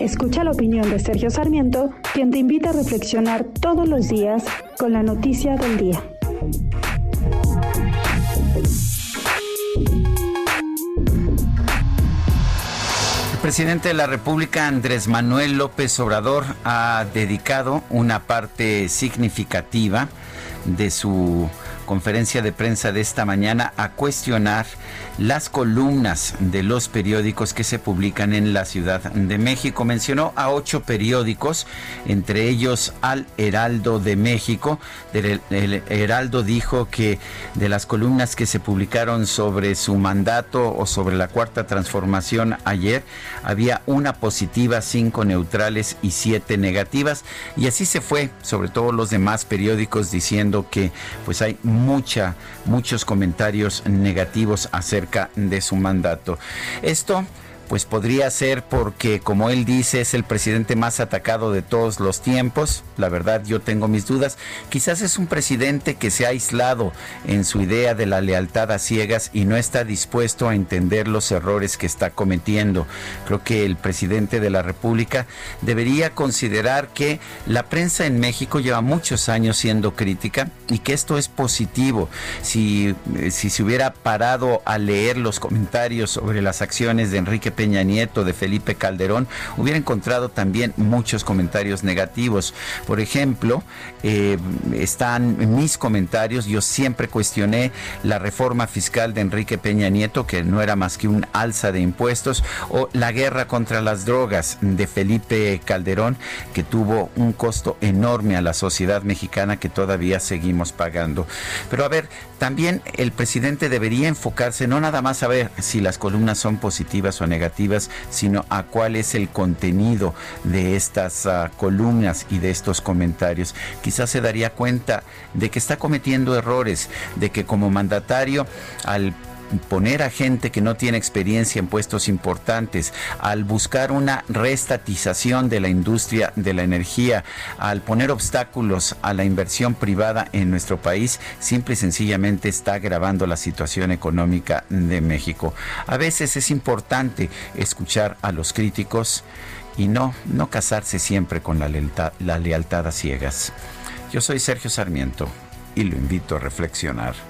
Escucha la opinión de Sergio Sarmiento, quien te invita a reflexionar todos los días con la noticia del día. El presidente de la República, Andrés Manuel López Obrador, ha dedicado una parte significativa de su conferencia de prensa de esta mañana a cuestionar las columnas de los periódicos que se publican en la Ciudad de México. Mencionó a ocho periódicos, entre ellos al Heraldo de México. El, Heraldo dijo que de las columnas que se publicaron sobre su mandato o sobre la cuarta transformación ayer, había una positiva, cinco neutrales y siete negativas. Y así se fue, sobre todo los demás periódicos, diciendo que pues hay mucha, muchos comentarios negativos acerca de su mandato. Esto pues podría ser porque, como él dice, es el presidente más atacado de todos los tiempos. La verdad, yo tengo mis dudas. Quizás es un presidente que se ha aislado en su idea de la lealtad a ciegas y no está dispuesto a entender los errores que está cometiendo. Creo que el presidente de la República debería considerar que la prensa en México lleva muchos años siendo crítica y que esto es positivo. Si, eh, si se hubiera parado a leer los comentarios sobre las acciones de Enrique Peña Nieto, de Felipe Calderón, hubiera encontrado también muchos comentarios negativos. Por ejemplo, eh, están mis comentarios, yo siempre cuestioné la reforma fiscal de Enrique Peña Nieto, que no era más que un alza de impuestos, o la guerra contra las drogas de Felipe Calderón, que tuvo un costo enorme a la sociedad mexicana que todavía seguimos pagando. Pero a ver, también el presidente debería enfocarse no nada más a ver si las columnas son positivas o negativas, sino a cuál es el contenido de estas uh, columnas y de estos comentarios. Quizás se daría cuenta de que está cometiendo errores, de que como mandatario al poner a gente que no tiene experiencia en puestos importantes, al buscar una restatización de la industria de la energía, al poner obstáculos a la inversión privada en nuestro país, simple y sencillamente está agravando la situación económica de México. A veces es importante escuchar a los críticos y no, no casarse siempre con la lealtad, la lealtad a ciegas. Yo soy Sergio Sarmiento y lo invito a reflexionar.